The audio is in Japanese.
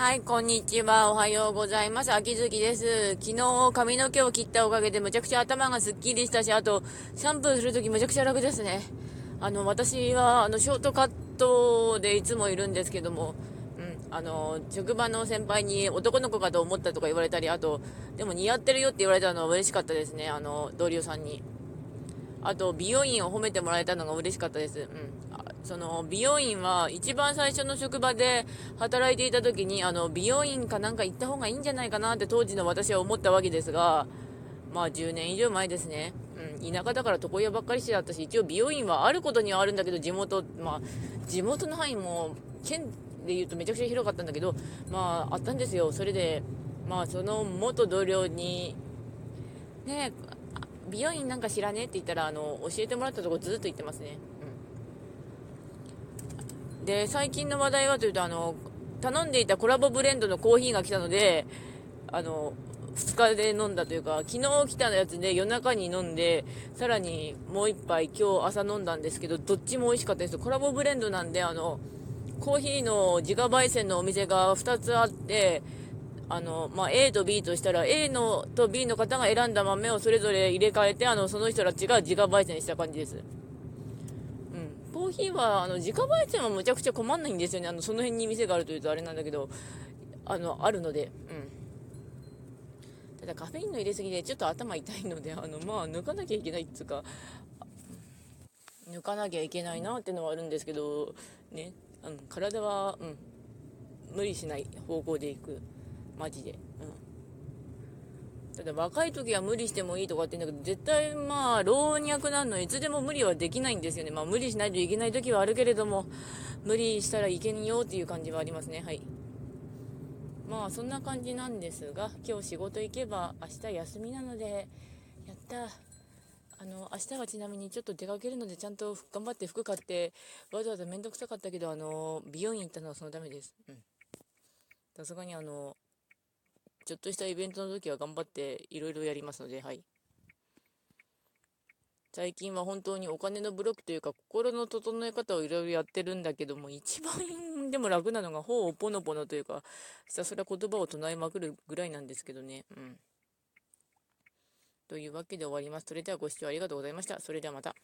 はい、こんにちは。おはようございます。秋月です。昨日髪の毛を切ったおかげでむちゃくちゃ頭がすっきりしたし、あと、シャンプーするときむちゃくちゃ楽ですね。あの、私は、あの、ショートカットでいつもいるんですけども、うん、あの、職場の先輩に男の子かと思ったとか言われたり、あと、でも似合ってるよって言われたのは嬉しかったですね。あの、同僚さんに。あと、美容院を褒めてもらえたのが嬉しかったです。うん。その美容院は一番最初の職場で働いていた時にあの美容院かなんか行った方がいいんじゃないかなって当時の私は思ったわけですがまあ10年以上前ですね、うん、田舎だから床屋ばっかりしてあったし一応美容院はあることにはあるんだけど地元まあ地元の範囲も県で言うとめちゃくちゃ広かったんだけどまああったんですよ。それでまあその元同僚にね美容院なんか知らねえって言ったらあの教えてもらったとこずっと行ってますね。で、最近の話題はというと、あの、頼んでいたコラボブレンドのコーヒーが来たので、あの、2日で飲んだというか、昨日来たやつで夜中に飲んで、さらにもう1杯今日朝飲んだんですけど、どっちも美味しかったです。コラボブレンドなんで、あの、コーヒーの自家焙煎のお店が2つあって、あの、まあ、A と B としたら、A のと B の方が選んだ豆をそれぞれ入れ替えて、あの、その人たちが自家焙煎した感じです。ーヒーは、あの、自家焙煎はむちゃくちゃ困んないんですよね。あの、その辺に店があるというとあれなんだけど、あの、あるので、うん。ただカフェインの入れすぎでちょっと頭痛いので、あの、まあ、抜かなきゃいけないっていうか、抜かなきゃいけないなっていうのはあるんですけど、ね、うん、体は、うん、無理しない方向でいく。マジで。うん。ただ若い時は無理してもいいとかって言うんだけど、絶対まあ、老若男のいつでも無理はできないんですよね。まあ、無理しないといけない時はあるけれども、無理したらいけんよっていう感じはありますね。はい。まあ、そんな感じなんですが、今日仕事行けば明日休みなので、やった。あの、明日はちなみにちょっと出かけるので、ちゃんと頑張って服買って、わざわざめんどくさかったけど、あの、美容院行ったのはそのためです。うん。さすがにあの、ちょっとしたイベントの時は頑張っていろいろやりますので、はい。最近は本当にお金のブロックというか心の整え方をいろいろやってるんだけども一番でも楽なのがほをポノポノというかひたすら言葉を唱えまくるぐらいなんですけどね。うん。というわけで終わります。それではご視聴ありがとうございました。それではまた。